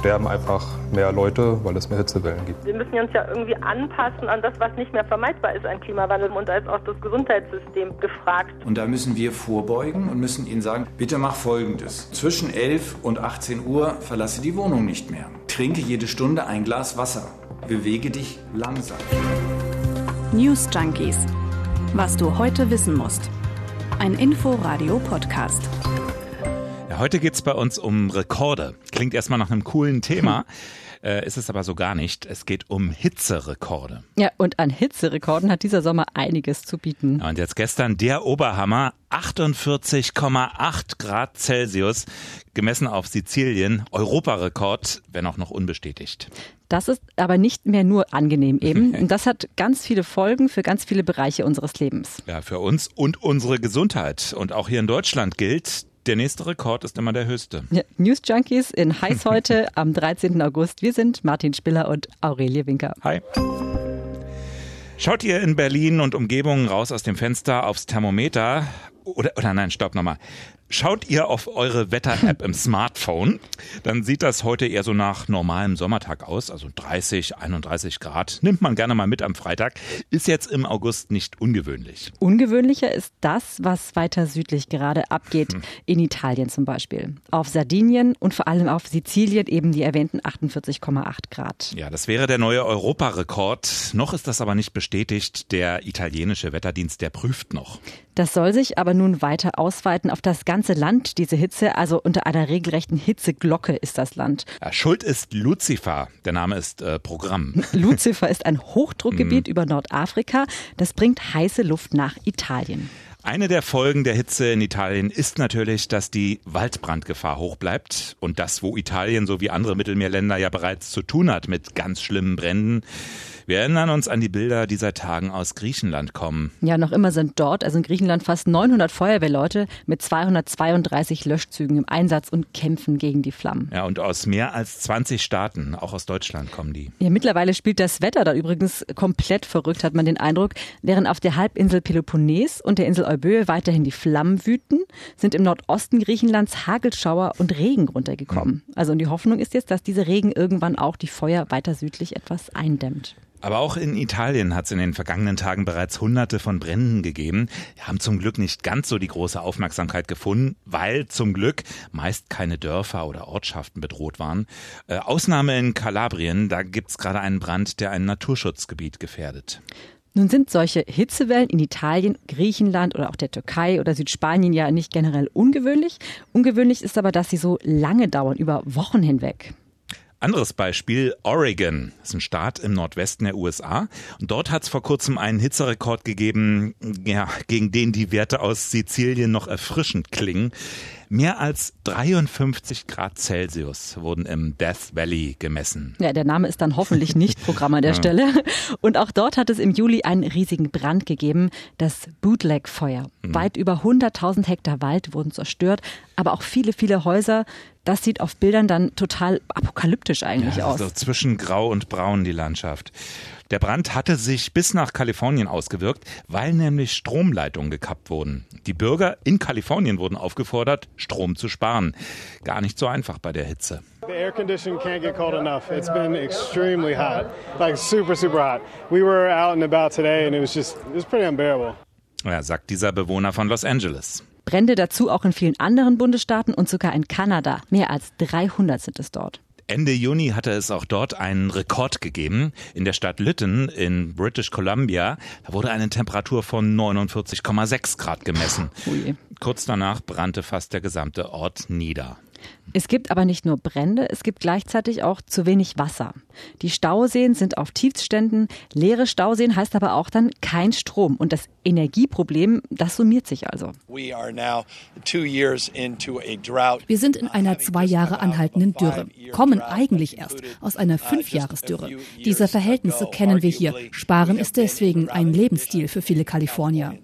sterben einfach mehr Leute, weil es mehr Hitzewellen gibt. Wir müssen uns ja irgendwie anpassen an das, was nicht mehr vermeidbar ist, ein Klimawandel. Und da ist auch das Gesundheitssystem gefragt. Und da müssen wir vorbeugen und müssen ihnen sagen, bitte mach Folgendes. Zwischen 11 und 18 Uhr verlasse die Wohnung nicht mehr. Trinke jede Stunde ein Glas Wasser. Bewege dich langsam. News Junkies. Was du heute wissen musst. Ein Info-Radio-Podcast. Heute geht es bei uns um Rekorde. Klingt erstmal nach einem coolen Thema. Äh, ist es aber so gar nicht. Es geht um Hitzerekorde. Ja, und an Hitzerekorden hat dieser Sommer einiges zu bieten. Und jetzt gestern der Oberhammer, 48,8 Grad Celsius, gemessen auf Sizilien, Europarekord, wenn auch noch unbestätigt. Das ist aber nicht mehr nur angenehm eben. Und das hat ganz viele Folgen für ganz viele Bereiche unseres Lebens. Ja, für uns und unsere Gesundheit. Und auch hier in Deutschland gilt, der nächste Rekord ist immer der höchste. Ja, News Junkies in Heiß heute am 13. August. Wir sind Martin Spiller und Aurelie Winker. Hi. Schaut ihr in Berlin und Umgebungen raus aus dem Fenster aufs Thermometer? Oder, oder nein, stopp nochmal. Schaut ihr auf eure Wetter-App im Smartphone, dann sieht das heute eher so nach normalem Sommertag aus, also 30, 31 Grad. Nimmt man gerne mal mit am Freitag. Ist jetzt im August nicht ungewöhnlich. Ungewöhnlicher ist das, was weiter südlich gerade abgeht, hm. in Italien zum Beispiel. Auf Sardinien und vor allem auf Sizilien eben die erwähnten 48,8 Grad. Ja, das wäre der neue Europarekord. Noch ist das aber nicht bestätigt. Der italienische Wetterdienst, der prüft noch. Das soll sich aber nun weiter ausweiten auf das ganze Land, diese Hitze. Also unter einer regelrechten Hitzeglocke ist das Land. Ja, Schuld ist Lucifer. Der Name ist äh, Programm. Lucifer ist ein Hochdruckgebiet mm. über Nordafrika. Das bringt heiße Luft nach Italien. Eine der Folgen der Hitze in Italien ist natürlich, dass die Waldbrandgefahr hoch bleibt. Und das, wo Italien so wie andere Mittelmeerländer ja bereits zu tun hat mit ganz schlimmen Bränden. Wir erinnern uns an die Bilder, die seit Tagen aus Griechenland kommen. Ja, noch immer sind dort, also in Griechenland, fast 900 Feuerwehrleute mit 232 Löschzügen im Einsatz und kämpfen gegen die Flammen. Ja, und aus mehr als 20 Staaten, auch aus Deutschland kommen die. Ja, mittlerweile spielt das Wetter da übrigens komplett verrückt, hat man den Eindruck. Während auf der Halbinsel Peloponnes und der Insel Euböe weiterhin die Flammen wüten, sind im Nordosten Griechenlands Hagelschauer und Regen runtergekommen. Mhm. Also und die Hoffnung ist jetzt, dass dieser Regen irgendwann auch die Feuer weiter südlich etwas eindämmt. Aber auch in Italien hat es in den vergangenen Tagen bereits hunderte von Bränden gegeben. Die haben zum Glück nicht ganz so die große Aufmerksamkeit gefunden, weil zum Glück meist keine Dörfer oder Ortschaften bedroht waren. Äh, Ausnahme in Kalabrien, da gibt's gerade einen Brand, der ein Naturschutzgebiet gefährdet. Nun sind solche Hitzewellen in Italien, Griechenland oder auch der Türkei oder Südspanien ja nicht generell ungewöhnlich. Ungewöhnlich ist aber, dass sie so lange dauern, über Wochen hinweg. Anderes Beispiel, Oregon, das ist ein Staat im Nordwesten der USA. Und dort hat es vor kurzem einen Hitzerekord gegeben, ja, gegen den die Werte aus Sizilien noch erfrischend klingen. Mehr als 53 Grad Celsius wurden im Death Valley gemessen. Ja, der Name ist dann hoffentlich nicht Programm an der Stelle. Und auch dort hat es im Juli einen riesigen Brand gegeben, das Bootleg-Feuer. Mhm. Weit über 100.000 Hektar Wald wurden zerstört, aber auch viele, viele Häuser. Das sieht auf Bildern dann total apokalyptisch eigentlich ja, aus. So zwischen Grau und Braun die Landschaft. Der Brand hatte sich bis nach Kalifornien ausgewirkt, weil nämlich Stromleitungen gekappt wurden. Die Bürger in Kalifornien wurden aufgefordert, Strom zu sparen. Gar nicht so einfach bei der Hitze. The air conditioning can't get cold enough. It's been extremely hot, like super, super hot. We were out and about today and it was just, it was pretty unbearable. Ja, sagt dieser Bewohner von Los Angeles. Brände dazu auch in vielen anderen Bundesstaaten und sogar in Kanada. Mehr als 300 sind es dort. Ende Juni hatte es auch dort einen Rekord gegeben. In der Stadt Lytton in British Columbia wurde eine Temperatur von 49,6 Grad gemessen. Ui. Kurz danach brannte fast der gesamte Ort nieder. Es gibt aber nicht nur Brände, es gibt gleichzeitig auch zu wenig Wasser. Die Stauseen sind auf Tiefständen, leere Stauseen heißt aber auch dann kein Strom. Und das Energieproblem, das summiert sich also. Wir sind in einer zwei Jahre anhaltenden Dürre, kommen eigentlich erst aus einer Fünfjahresdürre. Diese Verhältnisse kennen wir hier. Sparen ist deswegen ein Lebensstil für viele Kalifornier.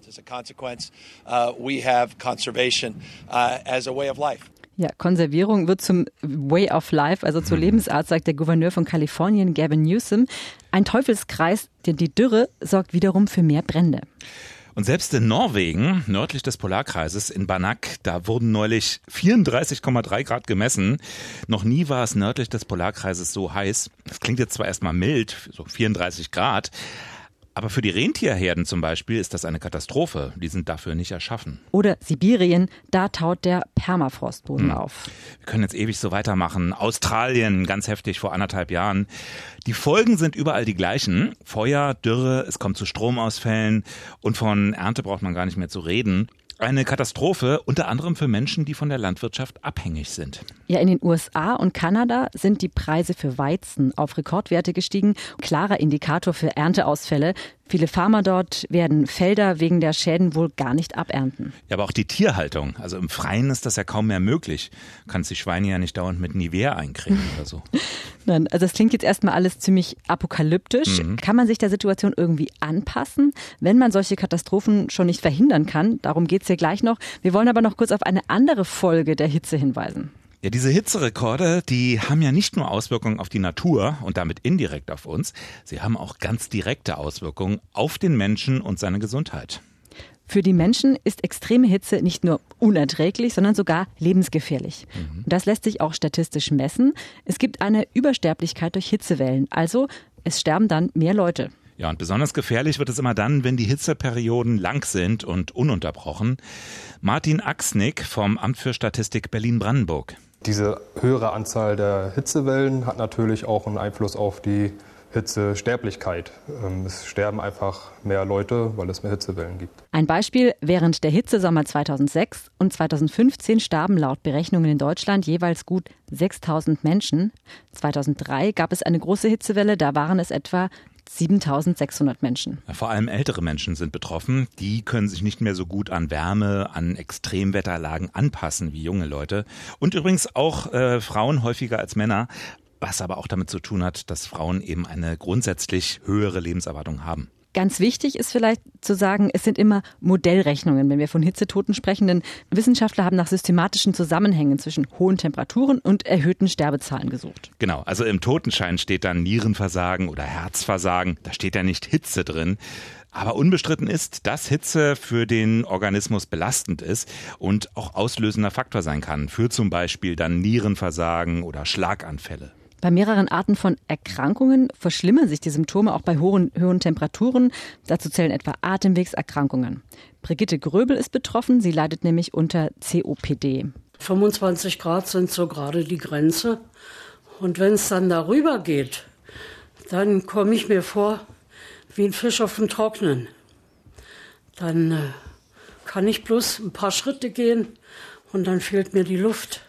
Ja, Konservierung wird zum Way of Life, also zur mhm. Lebensart, sagt der Gouverneur von Kalifornien, Gavin Newsom. Ein Teufelskreis, denn die Dürre sorgt wiederum für mehr Brände. Und selbst in Norwegen, nördlich des Polarkreises in Banak, da wurden neulich 34,3 Grad gemessen. Noch nie war es nördlich des Polarkreises so heiß. Das klingt jetzt zwar erstmal mild, so 34 Grad, aber für die Rentierherden zum Beispiel ist das eine Katastrophe. Die sind dafür nicht erschaffen. Oder Sibirien, da taut der Permafrostboden hm. auf. Wir können jetzt ewig so weitermachen. Australien, ganz heftig vor anderthalb Jahren. Die Folgen sind überall die gleichen. Feuer, Dürre, es kommt zu Stromausfällen und von Ernte braucht man gar nicht mehr zu reden. Eine Katastrophe, unter anderem für Menschen, die von der Landwirtschaft abhängig sind. Ja, in den USA und Kanada sind die Preise für Weizen auf Rekordwerte gestiegen. Klarer Indikator für Ernteausfälle. Viele Farmer dort werden Felder wegen der Schäden wohl gar nicht abernten. Ja, aber auch die Tierhaltung. Also im Freien ist das ja kaum mehr möglich. Kannst die Schweine ja nicht dauernd mit Nivea eincremen oder so. Nein, also es klingt jetzt erstmal alles ziemlich apokalyptisch. Mhm. Kann man sich der Situation irgendwie anpassen, wenn man solche Katastrophen schon nicht verhindern kann? Darum geht es hier gleich noch. Wir wollen aber noch kurz auf eine andere Folge der Hitze hinweisen. Ja, diese Hitzerekorde, die haben ja nicht nur Auswirkungen auf die Natur und damit indirekt auf uns, sie haben auch ganz direkte Auswirkungen auf den Menschen und seine Gesundheit. Für die Menschen ist extreme Hitze nicht nur unerträglich, sondern sogar lebensgefährlich. Mhm. Und das lässt sich auch statistisch messen. Es gibt eine Übersterblichkeit durch Hitzewellen, also es sterben dann mehr Leute. Ja, und besonders gefährlich wird es immer dann, wenn die Hitzeperioden lang sind und ununterbrochen. Martin Axnick vom Amt für Statistik Berlin-Brandenburg. Diese höhere Anzahl der Hitzewellen hat natürlich auch einen Einfluss auf die Hitzesterblichkeit. Ähm, es sterben einfach mehr Leute, weil es mehr Hitzewellen gibt. Ein Beispiel, während der Hitzesommer 2006 und 2015 starben laut Berechnungen in Deutschland jeweils gut 6000 Menschen. 2003 gab es eine große Hitzewelle, da waren es etwa 7600 Menschen. Vor allem ältere Menschen sind betroffen. Die können sich nicht mehr so gut an Wärme, an Extremwetterlagen anpassen wie junge Leute. Und übrigens auch äh, Frauen häufiger als Männer. Was aber auch damit zu tun hat, dass Frauen eben eine grundsätzlich höhere Lebenserwartung haben. Ganz wichtig ist vielleicht zu sagen, es sind immer Modellrechnungen, wenn wir von Hitzetoten sprechen, denn Wissenschaftler haben nach systematischen Zusammenhängen zwischen hohen Temperaturen und erhöhten Sterbezahlen gesucht. Genau, also im Totenschein steht dann Nierenversagen oder Herzversagen, da steht ja nicht Hitze drin. Aber unbestritten ist, dass Hitze für den Organismus belastend ist und auch auslösender Faktor sein kann, für zum Beispiel dann Nierenversagen oder Schlaganfälle. Bei mehreren Arten von Erkrankungen verschlimmern sich die Symptome auch bei hohen, hohen Temperaturen. Dazu zählen etwa Atemwegserkrankungen. Brigitte Gröbel ist betroffen. Sie leidet nämlich unter COPD. 25 Grad sind so gerade die Grenze. Und wenn es dann darüber geht, dann komme ich mir vor wie ein Fisch auf dem Trocknen. Dann äh, kann ich bloß ein paar Schritte gehen und dann fehlt mir die Luft.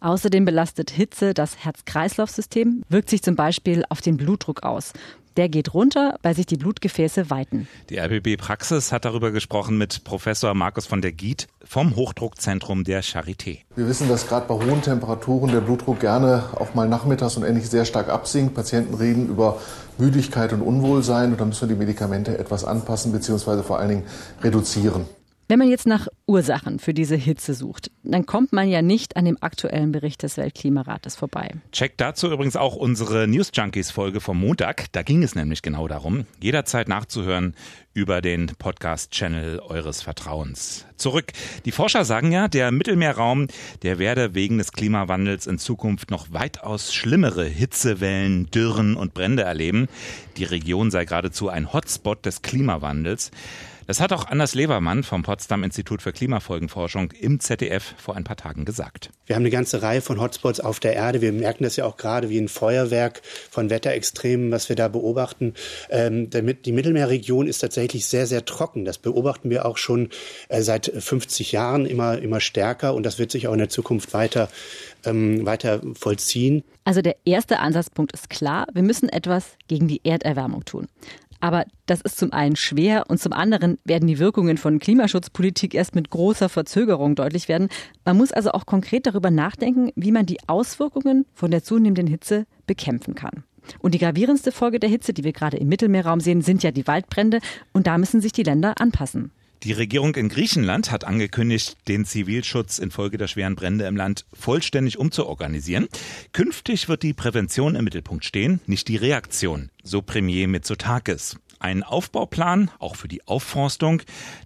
Außerdem belastet Hitze das Herz-Kreislauf-System, wirkt sich zum Beispiel auf den Blutdruck aus. Der geht runter, weil sich die Blutgefäße weiten. Die RBB Praxis hat darüber gesprochen mit Professor Markus von der Giet vom Hochdruckzentrum der Charité. Wir wissen, dass gerade bei hohen Temperaturen der Blutdruck gerne auch mal nachmittags und ähnlich sehr stark absinkt. Patienten reden über Müdigkeit und Unwohlsein und da müssen wir die Medikamente etwas anpassen bzw. vor allen Dingen reduzieren. Wenn man jetzt nach Ursachen für diese Hitze sucht, dann kommt man ja nicht an dem aktuellen Bericht des Weltklimarates vorbei. Checkt dazu übrigens auch unsere News Junkies Folge vom Montag. Da ging es nämlich genau darum, jederzeit nachzuhören über den Podcast-Channel eures Vertrauens. Zurück. Die Forscher sagen ja, der Mittelmeerraum, der werde wegen des Klimawandels in Zukunft noch weitaus schlimmere Hitzewellen, Dürren und Brände erleben. Die Region sei geradezu ein Hotspot des Klimawandels. Das hat auch Anders Levermann vom Potsdam Institut für Klimafolgenforschung im ZDF vor ein paar Tagen gesagt. Wir haben eine ganze Reihe von Hotspots auf der Erde. Wir merken das ja auch gerade wie ein Feuerwerk von Wetterextremen, was wir da beobachten. Ähm, die Mittelmeerregion ist tatsächlich sehr, sehr trocken. Das beobachten wir auch schon äh, seit 50 Jahren immer, immer stärker und das wird sich auch in der Zukunft weiter ähm, weiter vollziehen. Also der erste Ansatzpunkt ist klar, wir müssen etwas gegen die Erderwärmung tun. Aber das ist zum einen schwer und zum anderen werden die Wirkungen von Klimaschutzpolitik erst mit großer Verzögerung deutlich werden. Man muss also auch konkret darüber nachdenken, wie man die Auswirkungen von der zunehmenden Hitze bekämpfen kann. Und die gravierendste Folge der Hitze, die wir gerade im Mittelmeerraum sehen, sind ja die Waldbrände. Und da müssen sich die Länder anpassen. Die Regierung in Griechenland hat angekündigt, den Zivilschutz infolge der schweren Brände im Land vollständig umzuorganisieren. Künftig wird die Prävention im Mittelpunkt stehen, nicht die Reaktion, so Premier Mitsotakis. Ein Aufbauplan, auch für die Aufforstung,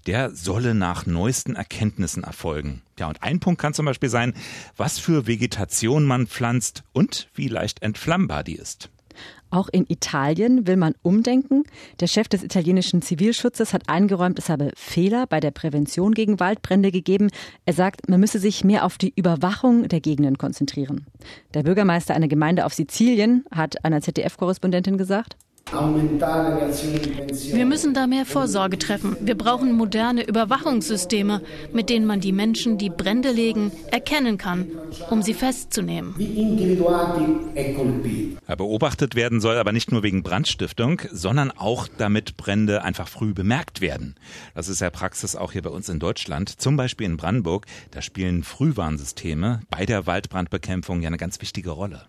der solle nach neuesten Erkenntnissen erfolgen. Ja, und ein Punkt kann zum Beispiel sein, was für Vegetation man pflanzt und wie leicht entflammbar die ist. Auch in Italien will man umdenken. Der Chef des italienischen Zivilschutzes hat eingeräumt, es habe Fehler bei der Prävention gegen Waldbrände gegeben. Er sagt, man müsse sich mehr auf die Überwachung der Gegenden konzentrieren. Der Bürgermeister einer Gemeinde auf Sizilien hat einer ZDF-Korrespondentin gesagt, wir müssen da mehr Vorsorge treffen. Wir brauchen moderne Überwachungssysteme, mit denen man die Menschen, die Brände legen, erkennen kann, um sie festzunehmen. Beobachtet werden soll aber nicht nur wegen Brandstiftung, sondern auch damit Brände einfach früh bemerkt werden. Das ist ja Praxis auch hier bei uns in Deutschland. Zum Beispiel in Brandenburg, da spielen Frühwarnsysteme bei der Waldbrandbekämpfung ja eine ganz wichtige Rolle.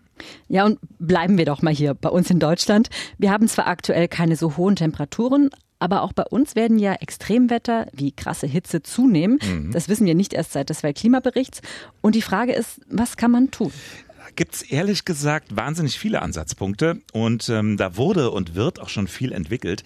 Ja, und bleiben wir doch mal hier bei uns in Deutschland. Wir haben zwar aktuell keine so hohen Temperaturen, aber auch bei uns werden ja Extremwetter wie krasse Hitze zunehmen. Mhm. Das wissen wir nicht erst seit des Weltklimaberichts. Und die Frage ist, was kann man tun? gibt es ehrlich gesagt wahnsinnig viele Ansatzpunkte und ähm, da wurde und wird auch schon viel entwickelt.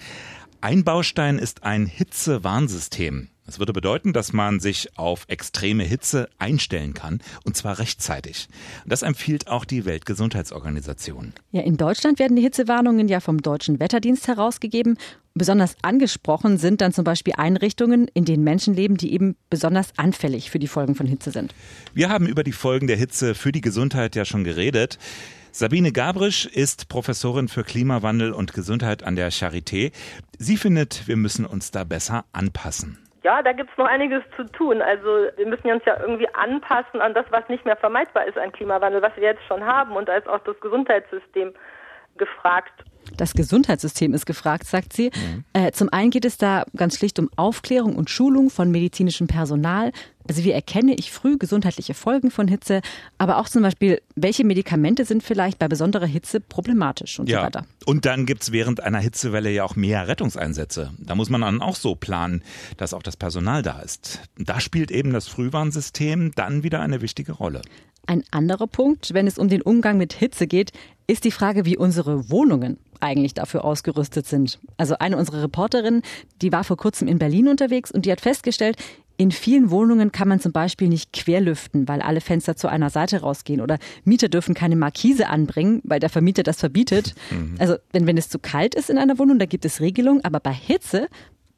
Ein Baustein ist ein Hitzewarnsystem. Das würde bedeuten, dass man sich auf extreme Hitze einstellen kann, und zwar rechtzeitig. Das empfiehlt auch die Weltgesundheitsorganisation. Ja, in Deutschland werden die Hitzewarnungen ja vom Deutschen Wetterdienst herausgegeben. Besonders angesprochen sind dann zum Beispiel Einrichtungen, in denen Menschen leben, die eben besonders anfällig für die Folgen von Hitze sind. Wir haben über die Folgen der Hitze für die Gesundheit ja schon geredet. Sabine Gabrisch ist Professorin für Klimawandel und Gesundheit an der Charité. Sie findet, wir müssen uns da besser anpassen. Ja, da gibt es noch einiges zu tun. Also wir müssen uns ja irgendwie anpassen an das, was nicht mehr vermeidbar ist, ein Klimawandel, was wir jetzt schon haben. Und da ist auch das Gesundheitssystem gefragt. Das Gesundheitssystem ist gefragt, sagt sie. Mhm. Äh, zum einen geht es da ganz schlicht um Aufklärung und Schulung von medizinischem Personal. Also wie erkenne ich früh gesundheitliche Folgen von Hitze, aber auch zum Beispiel, welche Medikamente sind vielleicht bei besonderer Hitze problematisch und ja. so weiter. Und dann gibt es während einer Hitzewelle ja auch mehr Rettungseinsätze. Da muss man dann auch so planen, dass auch das Personal da ist. Da spielt eben das Frühwarnsystem dann wieder eine wichtige Rolle. Ein anderer Punkt, wenn es um den Umgang mit Hitze geht, ist die Frage, wie unsere Wohnungen eigentlich dafür ausgerüstet sind. Also eine unserer Reporterinnen, die war vor kurzem in Berlin unterwegs und die hat festgestellt, in vielen Wohnungen kann man zum Beispiel nicht querlüften, weil alle Fenster zu einer Seite rausgehen. Oder Mieter dürfen keine Markise anbringen, weil der Vermieter das verbietet. Mhm. Also wenn, wenn es zu kalt ist in einer Wohnung, da gibt es Regelungen. Aber bei Hitze,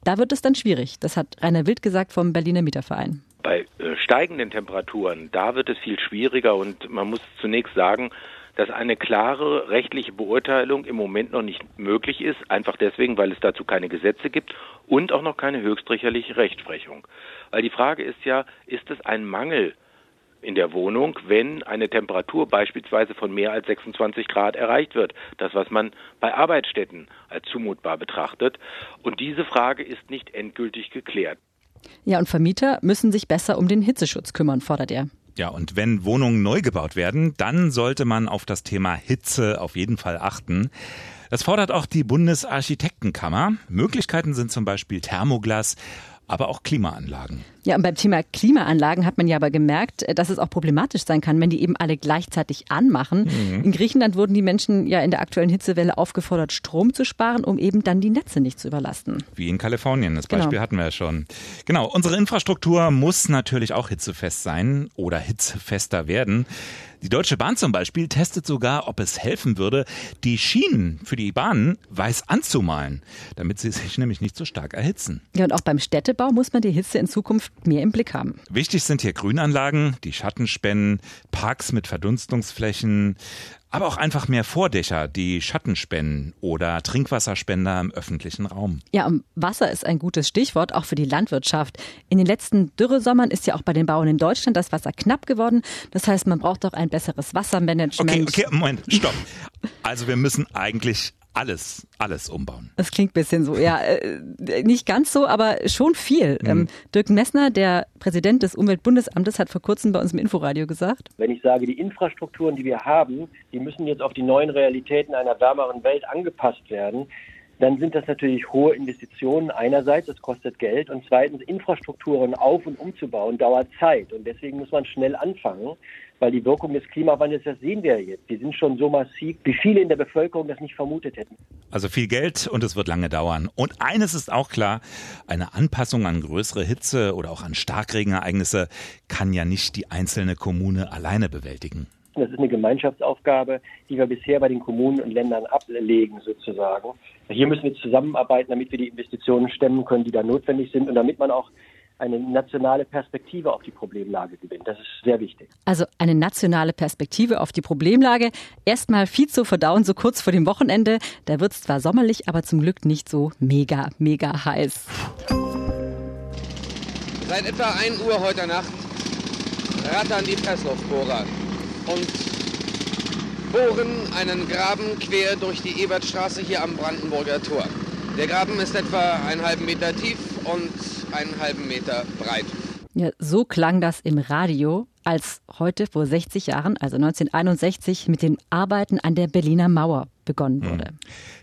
da wird es dann schwierig. Das hat Rainer Wild gesagt vom Berliner Mieterverein. Bei äh, steigenden Temperaturen, da wird es viel schwieriger und man muss zunächst sagen, dass eine klare rechtliche Beurteilung im Moment noch nicht möglich ist, einfach deswegen, weil es dazu keine Gesetze gibt und auch noch keine höchstrichterliche Rechtsprechung. Weil die Frage ist ja, ist es ein Mangel in der Wohnung, wenn eine Temperatur beispielsweise von mehr als 26 Grad erreicht wird. Das, was man bei Arbeitsstätten als zumutbar betrachtet. Und diese Frage ist nicht endgültig geklärt. Ja, und Vermieter müssen sich besser um den Hitzeschutz kümmern, fordert er. Ja, und wenn Wohnungen neu gebaut werden, dann sollte man auf das Thema Hitze auf jeden Fall achten. Das fordert auch die Bundesarchitektenkammer. Möglichkeiten sind zum Beispiel Thermoglas aber auch Klimaanlagen. Ja, und beim Thema Klimaanlagen hat man ja aber gemerkt, dass es auch problematisch sein kann, wenn die eben alle gleichzeitig anmachen. Mhm. In Griechenland wurden die Menschen ja in der aktuellen Hitzewelle aufgefordert, Strom zu sparen, um eben dann die Netze nicht zu überlasten. Wie in Kalifornien, das Beispiel genau. hatten wir ja schon. Genau, unsere Infrastruktur muss natürlich auch hitzefest sein oder hitzefester werden. Die Deutsche Bahn zum Beispiel testet sogar, ob es helfen würde, die Schienen für die Bahnen weiß anzumalen, damit sie sich nämlich nicht so stark erhitzen. Ja, und auch beim Städtebau muss man die Hitze in Zukunft mehr im Blick haben. Wichtig sind hier Grünanlagen, die Schattenspenden, Parks mit Verdunstungsflächen, aber auch einfach mehr Vordächer, die Schatten spenden oder Trinkwasserspender im öffentlichen Raum. Ja, Wasser ist ein gutes Stichwort, auch für die Landwirtschaft. In den letzten Dürresommern ist ja auch bei den Bauern in Deutschland das Wasser knapp geworden. Das heißt, man braucht doch ein besseres Wassermanagement. Okay, okay, Moment, stopp. Also wir müssen eigentlich alles, alles umbauen. Das klingt ein bisschen so, ja, äh, nicht ganz so, aber schon viel. Mhm. Ähm, Dirk Messner, der Präsident des Umweltbundesamtes, hat vor kurzem bei uns im Inforadio gesagt. Wenn ich sage, die Infrastrukturen, die wir haben, die müssen jetzt auf die neuen Realitäten einer wärmeren Welt angepasst werden, dann sind das natürlich hohe Investitionen einerseits, das kostet Geld und zweitens Infrastrukturen auf und umzubauen dauert Zeit und deswegen muss man schnell anfangen, weil die Wirkung des Klimawandels, das sehen wir jetzt, die sind schon so massiv, wie viele in der Bevölkerung das nicht vermutet hätten. Also viel Geld und es wird lange dauern. Und eines ist auch klar, eine Anpassung an größere Hitze oder auch an Starkregenereignisse kann ja nicht die einzelne Kommune alleine bewältigen. Das ist eine Gemeinschaftsaufgabe, die wir bisher bei den Kommunen und Ländern ablegen sozusagen. Hier müssen wir zusammenarbeiten, damit wir die Investitionen stemmen können, die da notwendig sind und damit man auch eine nationale Perspektive auf die Problemlage gewinnt. Das ist sehr wichtig. Also eine nationale Perspektive auf die Problemlage. Erstmal viel zu verdauen, so kurz vor dem Wochenende. Da wird es zwar sommerlich, aber zum Glück nicht so mega, mega heiß. Seit etwa 1 Uhr heute Nacht rattern die Pressluftbohrer und bohren einen Graben quer durch die Ebertstraße hier am Brandenburger Tor. Der Graben ist etwa einen halben Meter tief und einen halben Meter breit. Ja, so klang das im Radio, als heute vor 60 Jahren, also 1961, mit den Arbeiten an der Berliner Mauer begonnen hm. wurde.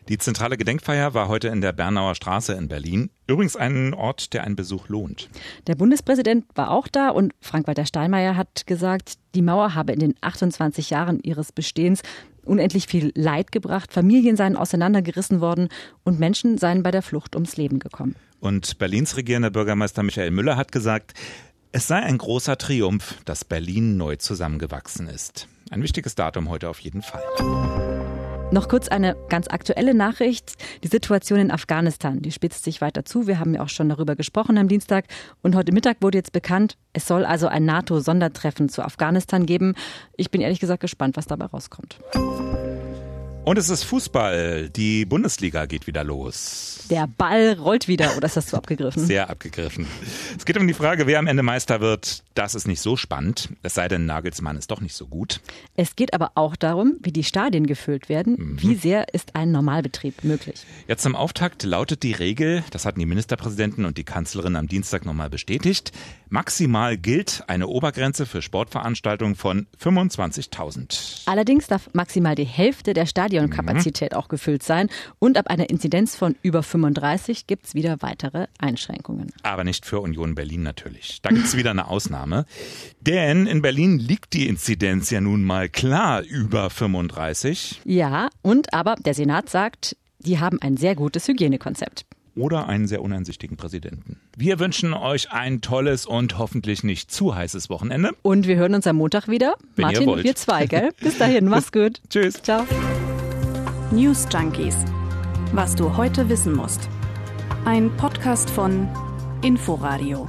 Die zentrale Gedenkfeier war heute in der Bernauer Straße in Berlin. Übrigens ein Ort, der einen Besuch lohnt. Der Bundespräsident war auch da und Frank-Walter Steinmeier hat gesagt, die Mauer habe in den 28 Jahren ihres Bestehens unendlich viel Leid gebracht, Familien seien auseinandergerissen worden und Menschen seien bei der Flucht ums Leben gekommen. Und Berlins regierender Bürgermeister Michael Müller hat gesagt, es sei ein großer Triumph, dass Berlin neu zusammengewachsen ist. Ein wichtiges Datum heute auf jeden Fall. Noch kurz eine ganz aktuelle Nachricht. Die Situation in Afghanistan, die spitzt sich weiter zu. Wir haben ja auch schon darüber gesprochen am Dienstag. Und heute Mittag wurde jetzt bekannt, es soll also ein NATO-Sondertreffen zu Afghanistan geben. Ich bin ehrlich gesagt gespannt, was dabei rauskommt. Und es ist Fußball. Die Bundesliga geht wieder los. Der Ball rollt wieder, oder ist das zu abgegriffen? Sehr abgegriffen. Es geht um die Frage, wer am Ende Meister wird. Das ist nicht so spannend. Es sei denn, Nagelsmann ist doch nicht so gut. Es geht aber auch darum, wie die Stadien gefüllt werden. Mhm. Wie sehr ist ein Normalbetrieb möglich? Jetzt zum Auftakt lautet die Regel, das hatten die Ministerpräsidenten und die Kanzlerin am Dienstag nochmal bestätigt, maximal gilt eine Obergrenze für Sportveranstaltungen von 25.000. Allerdings darf maximal die Hälfte der Stadionkapazität mhm. auch gefüllt sein. Und ab einer Inzidenz von über 35 gibt es wieder weitere Einschränkungen. Aber nicht für Union Berlin natürlich. Da gibt es wieder eine Ausnahme. Denn in Berlin liegt die Inzidenz ja nun mal klar über 35. Ja, und aber der Senat sagt, die haben ein sehr gutes Hygienekonzept oder einen sehr uneinsichtigen Präsidenten. Wir wünschen euch ein tolles und hoffentlich nicht zu heißes Wochenende. Und wir hören uns am Montag wieder. Wenn Martin, wir zwei, gell? Bis dahin, mach's gut. Tschüss. Ciao. News Junkies. Was du heute wissen musst. Ein Podcast von Inforadio.